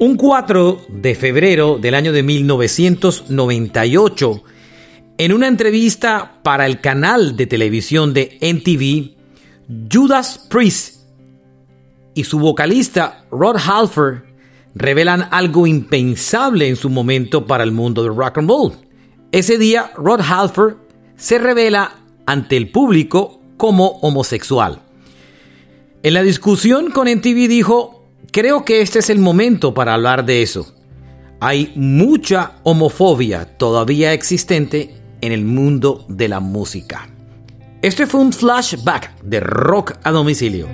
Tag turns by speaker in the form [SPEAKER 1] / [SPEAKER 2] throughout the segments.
[SPEAKER 1] Un 4 de febrero del año de 1998, en una entrevista para el canal de televisión de NTV, Judas Priest y su vocalista Rod Halfer revelan algo impensable en su momento para el mundo del rock and roll. Ese día, Rod Halfer se revela ante el público como homosexual. En la discusión con NTV dijo, creo que este es el momento para hablar de eso. Hay mucha homofobia todavía existente en el mundo de la música. Este fue un flashback de rock a domicilio.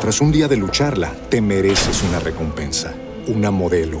[SPEAKER 2] Tras un día de lucharla, te mereces una recompensa, una modelo,